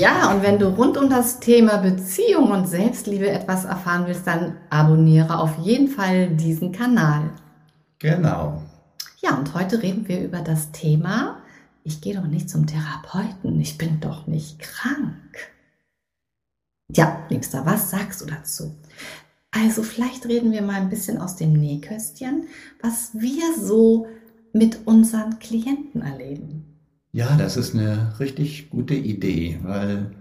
Ja, und wenn du rund um das Thema Beziehung und Selbstliebe etwas erfahren willst, dann abonniere auf jeden Fall diesen Kanal. Genau. Ja, und heute reden wir über das Thema, ich gehe doch nicht zum Therapeuten, ich bin doch nicht krank. Ja, Liebster, was sagst du dazu? Also vielleicht reden wir mal ein bisschen aus dem Nähköstchen, was wir so mit unseren Klienten erleben. Ja, das ist eine richtig gute Idee, weil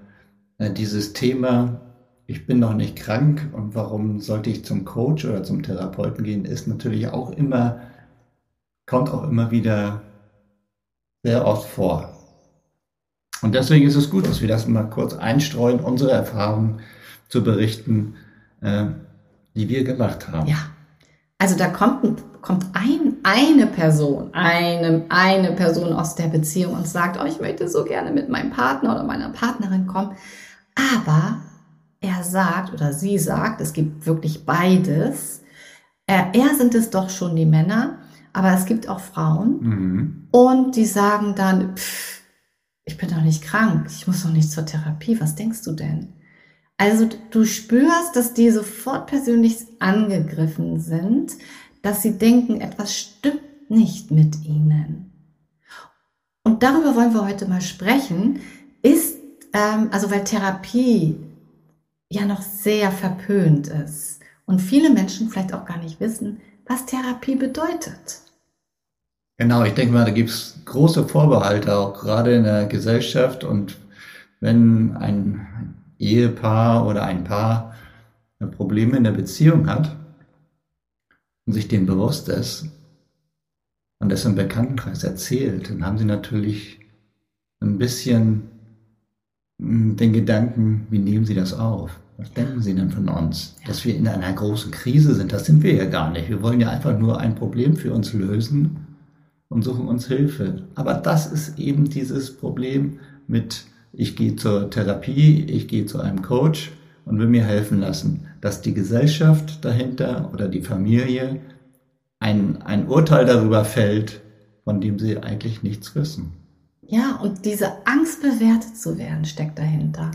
äh, dieses Thema, ich bin noch nicht krank und warum sollte ich zum Coach oder zum Therapeuten gehen, ist natürlich auch immer, kommt auch immer wieder sehr oft vor. Und deswegen ist es gut, dass wir das mal kurz einstreuen, unsere Erfahrungen zu berichten, äh, die wir gemacht haben. Ja, also da kommt, kommt ein, eine Person, eine, eine Person aus der Beziehung und sagt, oh, ich möchte so gerne mit meinem Partner oder meiner Partnerin kommen. Aber er sagt oder sie sagt, es gibt wirklich beides. Er, er sind es doch schon die Männer, aber es gibt auch Frauen. Mhm. Und die sagen dann, pff, ich bin doch nicht krank, ich muss doch nicht zur Therapie. Was denkst du denn? Also du spürst, dass die sofort persönlich angegriffen sind, dass sie denken, etwas stimmt nicht mit ihnen. Und darüber wollen wir heute mal sprechen. Ist, ähm, also weil Therapie ja noch sehr verpönt ist und viele Menschen vielleicht auch gar nicht wissen, was Therapie bedeutet. Genau, ich denke mal, da gibt es große Vorbehalte, auch gerade in der Gesellschaft. Und wenn ein Ehepaar oder ein Paar Probleme in der Beziehung hat und sich dem bewusst ist und das im Bekanntenkreis erzählt, dann haben sie natürlich ein bisschen hm, den Gedanken, wie nehmen sie das auf? Was denken sie denn von uns? Dass wir in einer großen Krise sind, das sind wir ja gar nicht. Wir wollen ja einfach nur ein Problem für uns lösen und suchen uns Hilfe. Aber das ist eben dieses Problem mit ich gehe zur Therapie, ich gehe zu einem Coach und will mir helfen lassen, dass die Gesellschaft dahinter oder die Familie ein, ein Urteil darüber fällt, von dem sie eigentlich nichts wissen. Ja, und diese Angst bewertet zu werden steckt dahinter.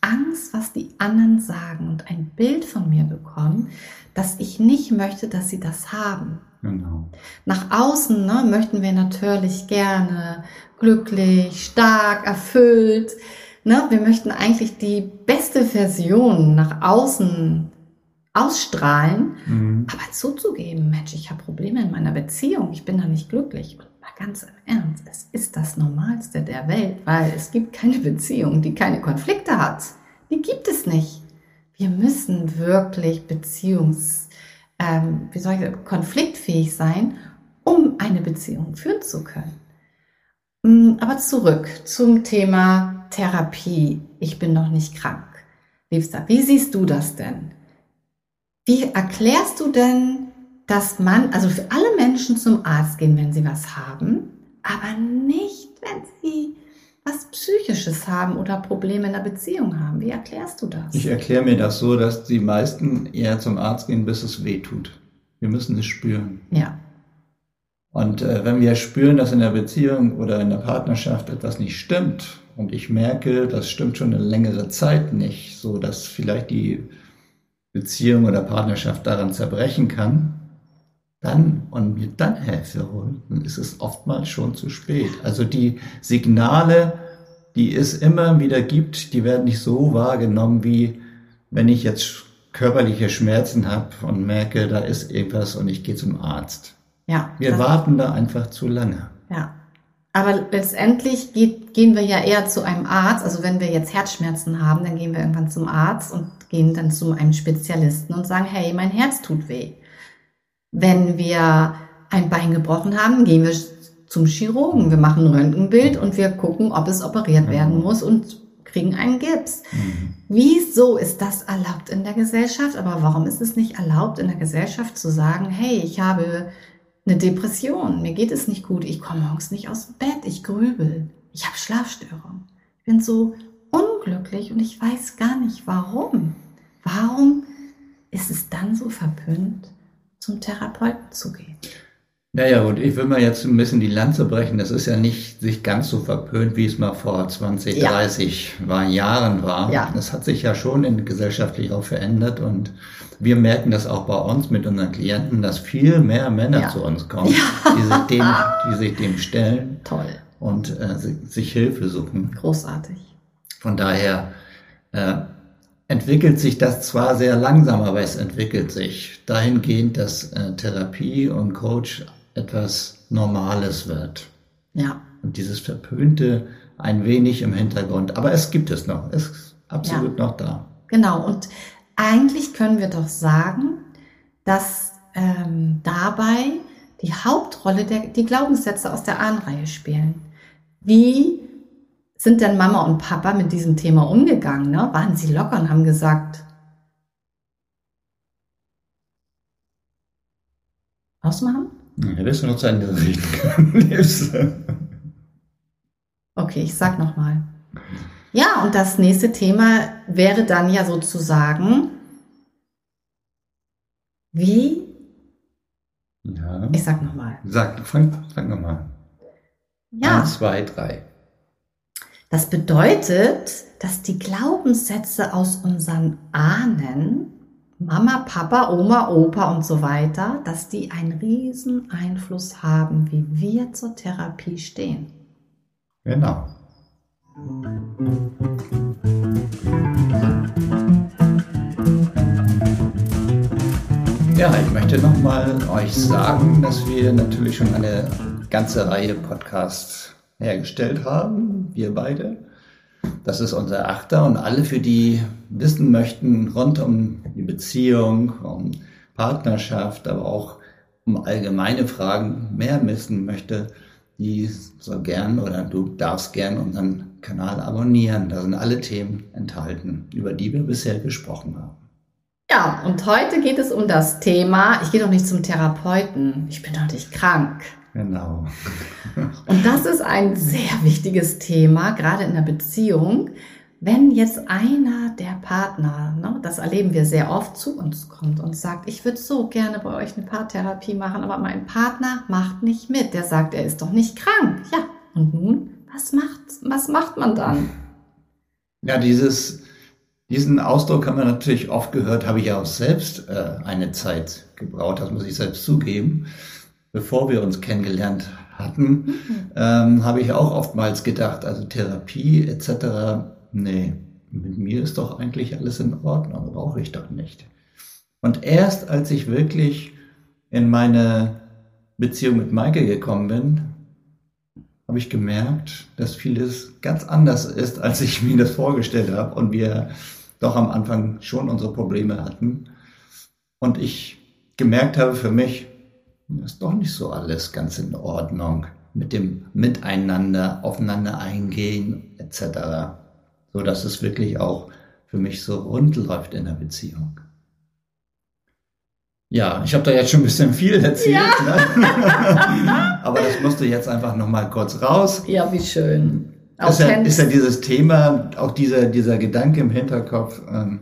Angst, was die anderen sagen und ein Bild von mir bekommen, dass ich nicht möchte, dass sie das haben. Genau. Nach außen ne, möchten wir natürlich gerne glücklich, stark, erfüllt. Ne? Wir möchten eigentlich die beste Version nach außen ausstrahlen, mhm. aber zuzugeben, Mensch, ich habe Probleme in meiner Beziehung, ich bin da nicht glücklich. Und mal ganz im Ernst, es ist das Normalste der Welt, weil es gibt keine Beziehung, die keine Konflikte hat. Die gibt es nicht. Wir müssen wirklich beziehungs, ähm, wie soll ich, konfliktfähig sein, um eine Beziehung führen zu können. Mm, aber zurück zum Thema Therapie. Ich bin noch nicht krank. Liebster, wie siehst du das denn? Wie erklärst du denn, dass man, also für alle Menschen zum Arzt gehen, wenn sie was haben, aber nicht, wenn sie was Psychisches haben oder Probleme in der Beziehung haben? Wie erklärst du das? Ich erkläre mir das so, dass die meisten eher zum Arzt gehen, bis es weh tut. Wir müssen es spüren. Ja. Und äh, wenn wir spüren, dass in der Beziehung oder in der Partnerschaft etwas nicht stimmt und ich merke, das stimmt schon eine längere Zeit nicht, so dass vielleicht die Beziehung oder Partnerschaft daran zerbrechen kann, dann und mir dann Hilfe holen, dann ist es oftmals schon zu spät. Also die Signale, die es immer wieder gibt, die werden nicht so wahrgenommen, wie wenn ich jetzt körperliche Schmerzen habe und merke, da ist irgendwas und ich gehe zum Arzt. Ja. Wir warten da einfach zu lange. Ja. Aber letztendlich geht, gehen wir ja eher zu einem Arzt. Also wenn wir jetzt Herzschmerzen haben, dann gehen wir irgendwann zum Arzt und gehen dann zu einem Spezialisten und sagen, hey, mein Herz tut weh. Wenn wir ein Bein gebrochen haben, gehen wir zum Chirurgen. Wir machen ein Röntgenbild und wir gucken, ob es operiert werden muss und kriegen einen Gips. Mhm. Wieso ist das erlaubt in der Gesellschaft? Aber warum ist es nicht erlaubt in der Gesellschaft zu sagen, hey, ich habe eine Depression, mir geht es nicht gut, ich komme morgens nicht aus dem Bett, ich grübel, ich habe Schlafstörungen. Ich bin so unglücklich und ich weiß gar nicht warum. Warum ist es dann so verpönt, zum Therapeuten zu gehen? Naja, und ich will mal jetzt ein bisschen die Lanze brechen. Das ist ja nicht sich ganz so verpönt, wie es mal vor 20, ja. 30 war, Jahren war. Ja. Das hat sich ja schon in gesellschaftlich auch verändert und wir merken das auch bei uns mit unseren Klienten, dass viel mehr Männer ja. zu uns kommen, ja. die, sich dem, die sich dem stellen. Toll. Und äh, sich Hilfe suchen. Großartig. Von daher äh, entwickelt sich das zwar sehr langsam, aber es entwickelt sich dahingehend, dass äh, Therapie und Coach etwas Normales wird. Ja. Und dieses Verpönte ein wenig im Hintergrund. Aber es gibt es noch. Es ist absolut ja. noch da. Genau. Und eigentlich können wir doch sagen, dass ähm, dabei die Hauptrolle der, die Glaubenssätze aus der Ahnenreihe spielen. Wie sind denn Mama und Papa mit diesem Thema umgegangen? Ne? Waren sie locker und haben gesagt, ausmachen? Ja, wirst du noch zu Ende reden Okay, ich sag nochmal. Ja, und das nächste Thema wäre dann ja sozusagen, wie? Ja. Ich sag nochmal. Sag, fang, fang nochmal. Ja. Eins, zwei, drei. Das bedeutet, dass die Glaubenssätze aus unseren Ahnen Mama, Papa, Oma, Opa und so weiter, dass die einen riesen Einfluss haben, wie wir zur Therapie stehen. Genau. Ja, ich möchte nochmal euch sagen, dass wir natürlich schon eine ganze Reihe Podcasts hergestellt haben, wir beide. Das ist unser Achter und alle, für die wissen möchten rund um die Beziehung, um Partnerschaft, aber auch um allgemeine Fragen mehr wissen möchte, die so gern oder du darfst gern unseren Kanal abonnieren. Da sind alle Themen enthalten, über die wir bisher gesprochen haben. Ja, und heute geht es um das Thema, ich gehe doch nicht zum Therapeuten, ich bin doch nicht krank. Genau. Und das ist ein sehr wichtiges Thema, gerade in der Beziehung. Wenn jetzt einer der Partner, ne, das erleben wir sehr oft, zu uns kommt und sagt, ich würde so gerne bei euch eine Paartherapie machen, aber mein Partner macht nicht mit. Der sagt, er ist doch nicht krank. Ja, und nun, was macht, was macht man dann? Ja, dieses, diesen Ausdruck haben wir natürlich oft gehört, habe ich ja auch selbst äh, eine Zeit gebraucht, das muss ich selbst zugeben bevor wir uns kennengelernt hatten, mhm. ähm, habe ich auch oftmals gedacht, also Therapie etc., nee, mit mir ist doch eigentlich alles in Ordnung, brauche ich doch nicht. Und erst als ich wirklich in meine Beziehung mit Maike gekommen bin, habe ich gemerkt, dass vieles ganz anders ist, als ich mir das vorgestellt habe und wir doch am Anfang schon unsere Probleme hatten. Und ich gemerkt habe für mich, ist doch nicht so alles ganz in Ordnung mit dem Miteinander, aufeinander eingehen etc. So dass es wirklich auch für mich so rund läuft in der Beziehung. Ja, ich habe da jetzt schon ein bisschen viel erzählt, ja. ne? aber das musste jetzt einfach noch mal kurz raus. Ja, wie schön. Ist ja, ist ja, dieses Thema, auch dieser, dieser Gedanke im Hinterkopf, ähm,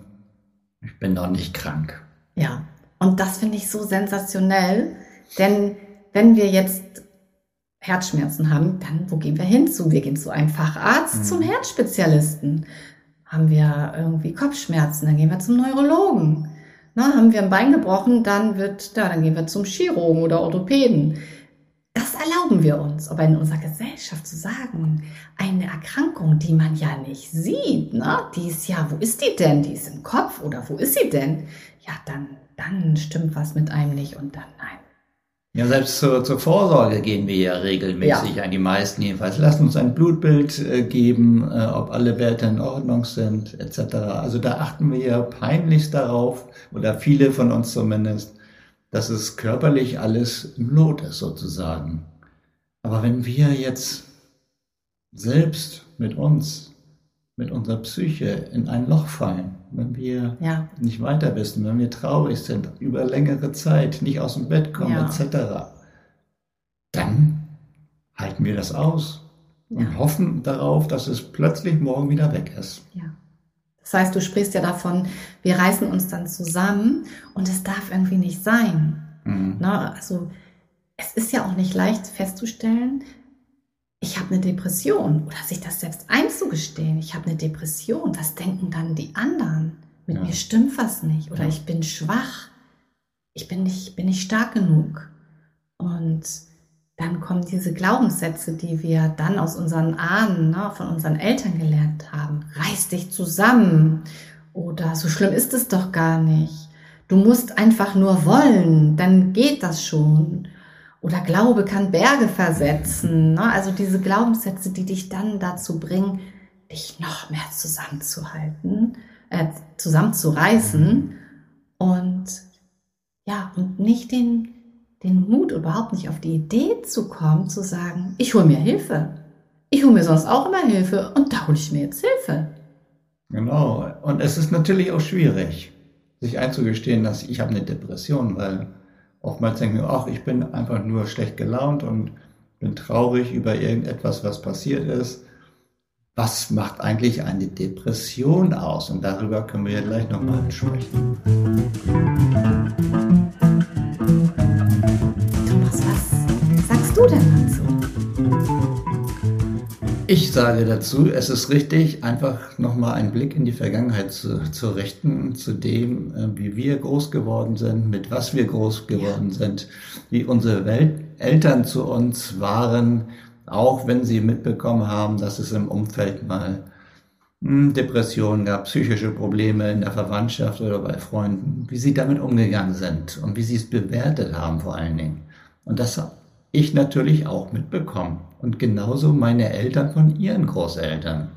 ich bin doch nicht krank. Ja, und das finde ich so sensationell, denn wenn wir jetzt Herzschmerzen haben, dann wo gehen wir hin zu? Wir gehen zu einem Facharzt, mhm. zum Herzspezialisten. Haben wir irgendwie Kopfschmerzen, dann gehen wir zum Neurologen. Na, haben wir ein Bein gebrochen, dann wird da, dann gehen wir zum Chirurgen oder Orthopäden. Das erlauben wir uns. Aber in unserer Gesellschaft zu sagen, eine Erkrankung, die man ja nicht sieht, ne, die ist ja, wo ist die denn? Die ist im Kopf oder wo ist sie denn? Ja, dann, dann stimmt was mit einem nicht und dann nein. Ja, selbst zur, zur Vorsorge gehen wir ja regelmäßig ja. an die meisten jedenfalls. Lassen uns ein Blutbild äh, geben, äh, ob alle Werte in Ordnung sind, etc. Also da achten wir ja peinlichst darauf, oder viele von uns zumindest, dass es körperlich alles im Lot ist sozusagen. Aber wenn wir jetzt selbst mit uns mit unserer Psyche in ein Loch fallen, wenn wir ja. nicht weiter wissen, wenn wir traurig sind, über längere Zeit nicht aus dem Bett kommen, ja. etc., dann halten wir das aus und ja. hoffen darauf, dass es plötzlich morgen wieder weg ist. Ja. Das heißt, du sprichst ja davon, wir reißen uns dann zusammen und es darf irgendwie nicht sein. Mhm. Na, also es ist ja auch nicht leicht festzustellen, ich habe eine Depression oder sich das selbst einzugestehen, ich habe eine Depression, was denken dann die anderen? Mit ja. mir stimmt was nicht oder ja. ich bin schwach, ich bin nicht, bin nicht stark genug. Und dann kommen diese Glaubenssätze, die wir dann aus unseren Ahnen, ne, von unseren Eltern gelernt haben. Reiß dich zusammen oder so schlimm ist es doch gar nicht. Du musst einfach nur wollen, dann geht das schon. Oder Glaube kann Berge versetzen. Ne? Also diese Glaubenssätze, die dich dann dazu bringen, dich noch mehr zusammenzuhalten, äh, zusammenzureißen und ja, und nicht den, den Mut überhaupt nicht auf die Idee zu kommen, zu sagen, ich hole mir Hilfe. Ich hole mir sonst auch immer Hilfe und da hole ich mir jetzt Hilfe. Genau. Und es ist natürlich auch schwierig, sich einzugestehen, dass ich habe eine Depression, weil Oftmals denken wir, ach, ich bin einfach nur schlecht gelaunt und bin traurig über irgendetwas, was passiert ist. Was macht eigentlich eine Depression aus? Und darüber können wir ja gleich nochmal sprechen. Thomas, was sagst du denn dazu? Ich sage dazu, es ist richtig, einfach nochmal einen Blick in die Vergangenheit zu, zu richten, zu dem, äh, wie wir groß geworden sind, mit was wir groß geworden ja. sind, wie unsere Welt Eltern zu uns waren, auch wenn sie mitbekommen haben, dass es im Umfeld mal hm, Depressionen gab, psychische Probleme in der Verwandtschaft oder bei Freunden, wie sie damit umgegangen sind und wie sie es bewertet haben vor allen Dingen. Und das ich natürlich auch mitbekommen. Und genauso meine Eltern von ihren Großeltern.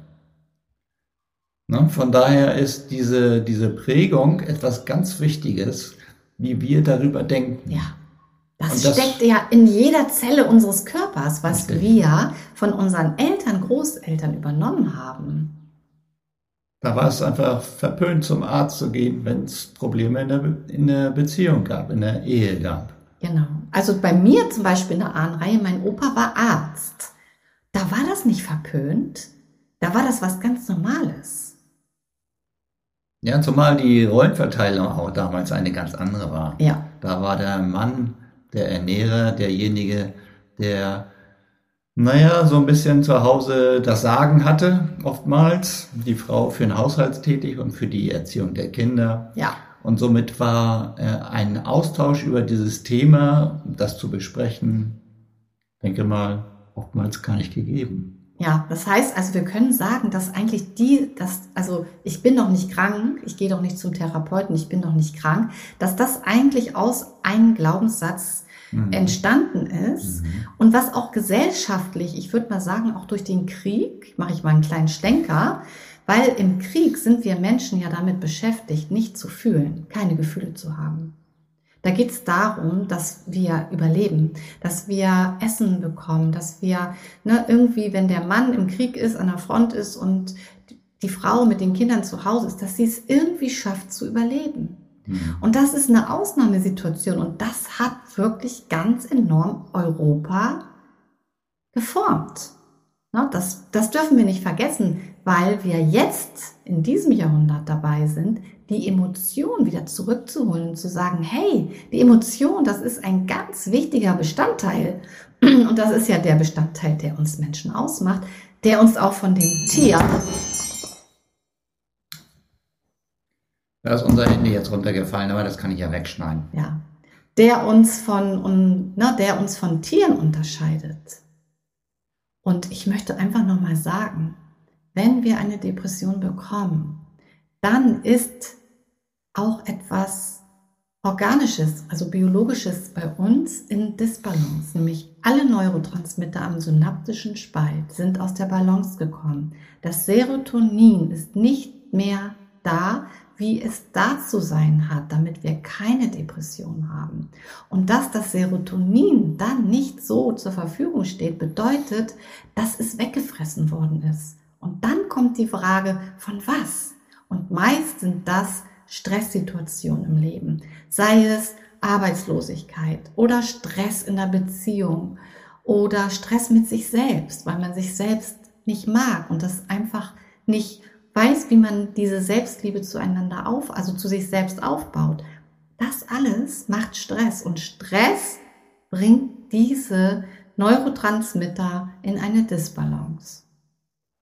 Ne? Von daher ist diese, diese Prägung etwas ganz Wichtiges, wie wir darüber denken. Ja. Das, das steckt ja in jeder Zelle unseres Körpers, was richtig. wir von unseren Eltern, Großeltern übernommen haben. Da war es einfach verpönt, zum Arzt zu gehen, wenn es Probleme in der, in der Beziehung gab, in der Ehe gab. Genau. Also bei mir zum Beispiel in der Ahnenreihe, mein Opa war Arzt. Da war das nicht verpönt. Da war das was ganz Normales. Ja, zumal die Rollenverteilung auch damals eine ganz andere war. Ja. Da war der Mann, der Ernährer, derjenige, der, naja, so ein bisschen zu Hause das Sagen hatte, oftmals. Die Frau für den Haushalt tätig und für die Erziehung der Kinder. Ja. Und somit war äh, ein Austausch über dieses Thema, das zu besprechen, denke mal, oftmals gar nicht gegeben. Ja, das heißt also, wir können sagen, dass eigentlich die, dass, also ich bin doch nicht krank, ich gehe doch nicht zum Therapeuten, ich bin doch nicht krank, dass das eigentlich aus einem Glaubenssatz mhm. entstanden ist mhm. und was auch gesellschaftlich, ich würde mal sagen, auch durch den Krieg, mache ich mal einen kleinen Schlenker, weil im Krieg sind wir Menschen ja damit beschäftigt, nicht zu fühlen, keine Gefühle zu haben. Da geht es darum, dass wir überleben, dass wir Essen bekommen, dass wir ne, irgendwie, wenn der Mann im Krieg ist, an der Front ist und die Frau mit den Kindern zu Hause ist, dass sie es irgendwie schafft zu überleben. Mhm. Und das ist eine Ausnahmesituation und das hat wirklich ganz enorm Europa geformt. Das, das dürfen wir nicht vergessen, weil wir jetzt in diesem Jahrhundert dabei sind, die Emotion wieder zurückzuholen und zu sagen, hey, die Emotion, das ist ein ganz wichtiger Bestandteil. Und das ist ja der Bestandteil, der uns Menschen ausmacht, der uns auch von den Tieren. Da ist unser Handy jetzt runtergefallen, aber das kann ich ja wegschneiden. Ja. Der uns von, und, ne, der uns von Tieren unterscheidet. Und ich möchte einfach nochmal sagen, wenn wir eine Depression bekommen, dann ist auch etwas Organisches, also Biologisches bei uns in Disbalance, nämlich alle Neurotransmitter am synaptischen Spalt sind aus der Balance gekommen. Das Serotonin ist nicht mehr da, wie es da zu sein hat, damit wir keine Depression haben. Und dass das Serotonin dann nicht so zur Verfügung steht, bedeutet, dass es weggefressen worden ist. Und dann kommt die Frage, von was? Und meist sind das Stresssituationen im Leben, sei es Arbeitslosigkeit oder Stress in der Beziehung oder Stress mit sich selbst, weil man sich selbst nicht mag und das einfach nicht weiß, wie man diese Selbstliebe zueinander auf, also zu sich selbst aufbaut. Das alles macht Stress und Stress bringt diese Neurotransmitter in eine Disbalance.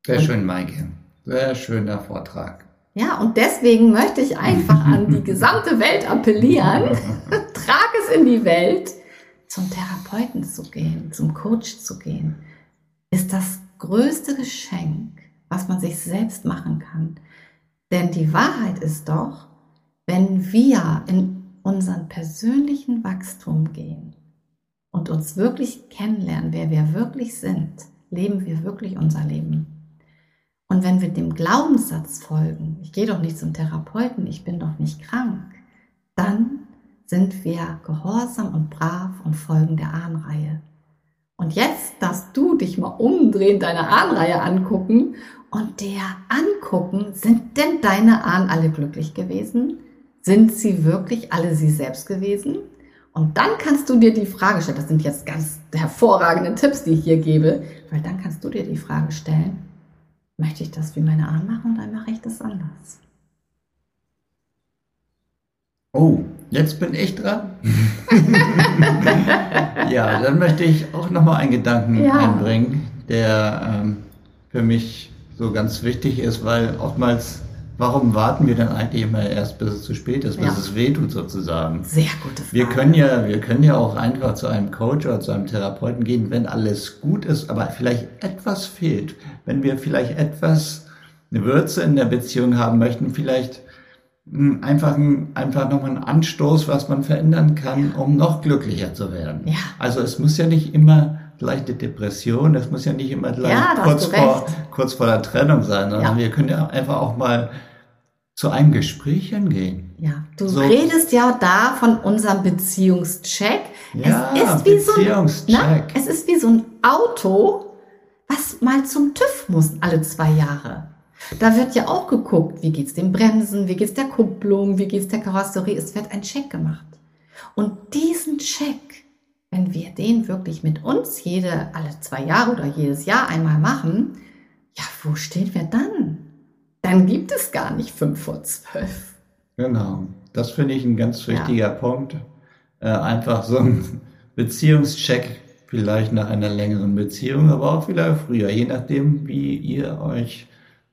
Sehr schön, Maike. Sehr schöner Vortrag. Ja, und deswegen möchte ich einfach an die gesamte Welt appellieren. Trag es in die Welt, zum Therapeuten zu gehen, zum Coach zu gehen. Ist das größte Geschenk, was man sich selbst machen kann. Denn die Wahrheit ist doch, wenn wir in unseren persönlichen Wachstum gehen und uns wirklich kennenlernen, wer wir wirklich sind, leben wir wirklich unser Leben. Und wenn wir dem Glaubenssatz folgen, ich gehe doch nicht zum Therapeuten, ich bin doch nicht krank, dann sind wir gehorsam und brav und folgen der Ahnreihe. Und jetzt darfst du dich mal umdrehen, deine Ahnreihe angucken und der angucken, sind denn deine Ahnen alle glücklich gewesen? Sind sie wirklich alle sie selbst gewesen? Und dann kannst du dir die Frage stellen, das sind jetzt ganz hervorragende Tipps, die ich hier gebe, weil dann kannst du dir die Frage stellen, Möchte ich das wie meine Ahnen machen oder mache ich das anders? Oh, jetzt bin ich dran. ja, dann möchte ich auch nochmal einen Gedanken ja. einbringen, der ähm, für mich so ganz wichtig ist, weil oftmals warum warten wir dann eigentlich immer erst, bis es zu spät ist, bis ja. es wehtut sozusagen? Sehr gute Frage. Wir können ja, wir können ja auch einfach zu einem Coach oder zu einem Therapeuten gehen, wenn alles gut ist, aber vielleicht etwas fehlt. Wenn wir vielleicht etwas eine Würze in der Beziehung haben möchten, vielleicht hm, einfach, einfach nochmal einen Anstoß, was man verändern kann, um noch glücklicher zu werden. Ja. Also es muss ja nicht immer leichte Depression, das muss ja nicht immer gleich ja, kurz, vor, kurz vor der Trennung sein, sondern ja. wir können ja einfach auch mal zu einem Gespräch hingehen. Ja, du so. redest ja da von unserem Beziehungscheck. Ja, es ist wie Beziehungscheck. So ein, na, es ist wie so ein Auto, was mal zum TÜV muss alle zwei Jahre. Da wird ja auch geguckt, wie geht's dem Bremsen, wie geht's der Kupplung, wie geht's der Karosserie. Es wird ein Check gemacht. Und diesen Check, wenn wir den wirklich mit uns jede, alle zwei Jahre oder jedes Jahr einmal machen, ja, wo stehen wir dann? Dann gibt es gar nicht fünf vor zwölf. Genau, das finde ich ein ganz wichtiger ja. Punkt. Äh, einfach so ein Beziehungscheck, vielleicht nach einer längeren Beziehung, aber auch vielleicht früher, je nachdem, wie ihr euch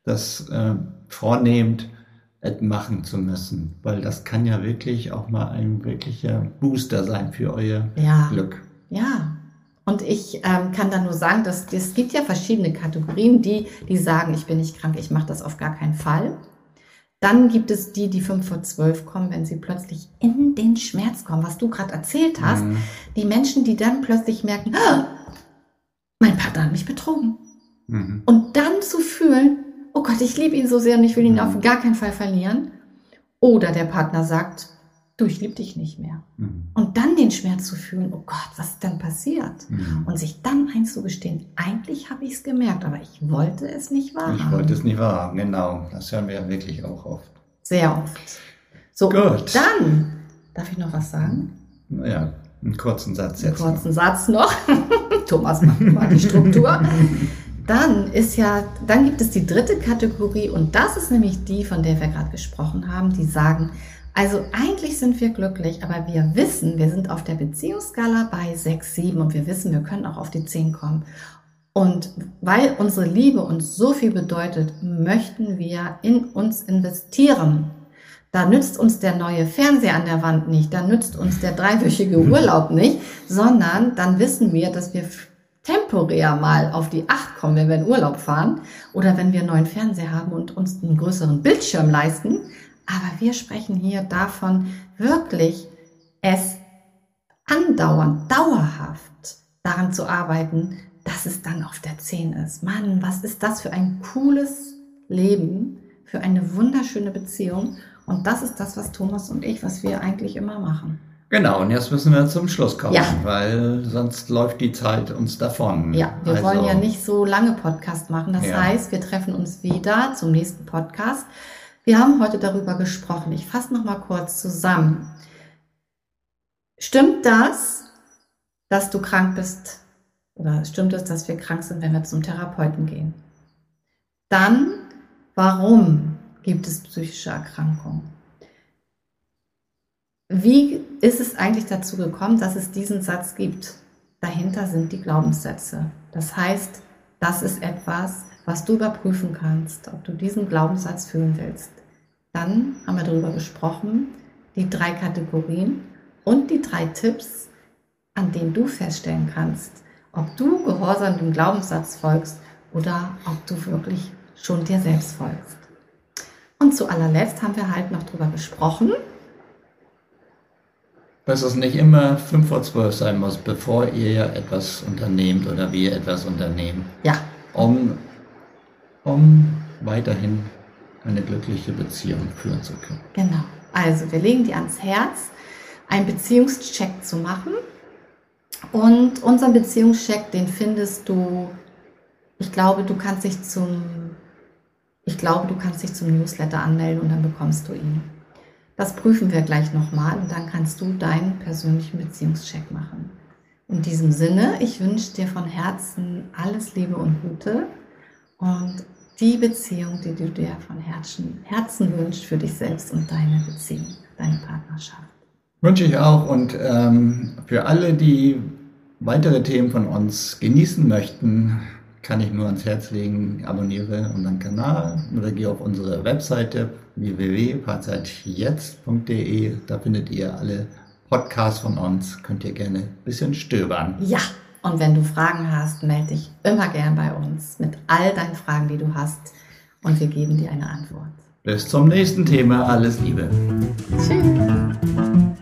das äh, vornehmt, machen zu müssen. Weil das kann ja wirklich auch mal ein wirklicher Booster sein für euer ja. Glück. Ja, und ich ähm, kann da nur sagen, dass es gibt ja verschiedene Kategorien, die, die sagen, ich bin nicht krank, ich mache das auf gar keinen Fall. Dann gibt es die, die fünf vor zwölf kommen, wenn sie plötzlich in den Schmerz kommen, was du gerade erzählt hast. Mhm. Die Menschen, die dann plötzlich merken, ah, mein Partner hat mich betrogen. Mhm. Und dann zu fühlen, oh Gott, ich liebe ihn so sehr und ich will ihn mhm. auf gar keinen Fall verlieren. Oder der Partner sagt, du, ich liebe dich nicht mehr. Mhm. Und dann den Schmerz zu fühlen, oh Gott, was ist denn passiert? Mhm. Und sich dann einzugestehen, eigentlich habe ich es gemerkt, aber ich wollte es nicht wahrhaben. Ich wollte es nicht wahrhaben, genau. Das hören wir ja wirklich auch oft. Sehr oft. So, Gut. dann, darf ich noch was sagen? Ja, einen kurzen Satz jetzt. Einen kurzen noch. Satz noch. Thomas macht mal die Struktur. Dann ist ja, dann gibt es die dritte Kategorie und das ist nämlich die, von der wir gerade gesprochen haben, die sagen, also eigentlich sind wir glücklich, aber wir wissen, wir sind auf der Beziehungsskala bei 6, 7 und wir wissen, wir können auch auf die 10 kommen. Und weil unsere Liebe uns so viel bedeutet, möchten wir in uns investieren. Da nützt uns der neue Fernseher an der Wand nicht, da nützt uns der dreiwöchige Urlaub nicht, sondern dann wissen wir, dass wir temporär mal auf die 8 kommen, wenn wir in Urlaub fahren oder wenn wir einen neuen Fernseher haben und uns einen größeren Bildschirm leisten, aber wir sprechen hier davon, wirklich es andauernd, dauerhaft daran zu arbeiten, dass es dann auf der 10 ist. Mann, was ist das für ein cooles Leben, für eine wunderschöne Beziehung. Und das ist das, was Thomas und ich, was wir eigentlich immer machen. Genau, und jetzt müssen wir zum Schluss kommen, ja. weil sonst läuft die Zeit uns davon. Ja, wir also, wollen ja nicht so lange Podcast machen. Das ja. heißt, wir treffen uns wieder zum nächsten Podcast. Wir haben heute darüber gesprochen. Ich fasse noch mal kurz zusammen. Stimmt das, dass du krank bist? Oder stimmt es, dass wir krank sind, wenn wir zum Therapeuten gehen? Dann, warum gibt es psychische Erkrankungen? Wie ist es eigentlich dazu gekommen, dass es diesen Satz gibt? dahinter sind die Glaubenssätze. Das heißt, das ist etwas, was du überprüfen kannst, ob du diesen Glaubenssatz fühlen willst. Dann haben wir darüber gesprochen, die drei Kategorien und die drei Tipps, an denen du feststellen kannst, ob du gehorsam dem Glaubenssatz folgst oder ob du wirklich schon dir selbst folgst. Und zu allerletzt haben wir halt noch darüber gesprochen, dass es nicht immer 5 vor 12 sein muss, bevor ihr etwas unternehmt oder wir etwas unternehmen. Ja. Um, um weiterhin eine glückliche Beziehung führen zu können. Genau. Also wir legen dir ans Herz, einen Beziehungscheck zu machen. Und unseren Beziehungscheck, den findest du, ich glaube, du kannst dich zum, ich glaube, du kannst dich zum Newsletter anmelden und dann bekommst du ihn. Das prüfen wir gleich nochmal und dann kannst du deinen persönlichen Beziehungscheck machen. In diesem Sinne, ich wünsche dir von Herzen alles Liebe und Gute und die Beziehung, die du dir von Herzen, Herzen wünschst für dich selbst und deine Beziehung, deine Partnerschaft. Wünsche ich auch und ähm, für alle, die weitere Themen von uns genießen möchten, kann ich nur ans Herz legen, abonniere unseren Kanal oder gehe auf unsere Webseite www.parzeitjetzt.de. Da findet ihr alle Podcasts von uns. Könnt ihr gerne ein bisschen stöbern. Ja, und wenn du Fragen hast, melde dich immer gern bei uns mit all deinen Fragen, die du hast. Und wir geben dir eine Antwort. Bis zum nächsten Thema. Alles Liebe. Tschüss.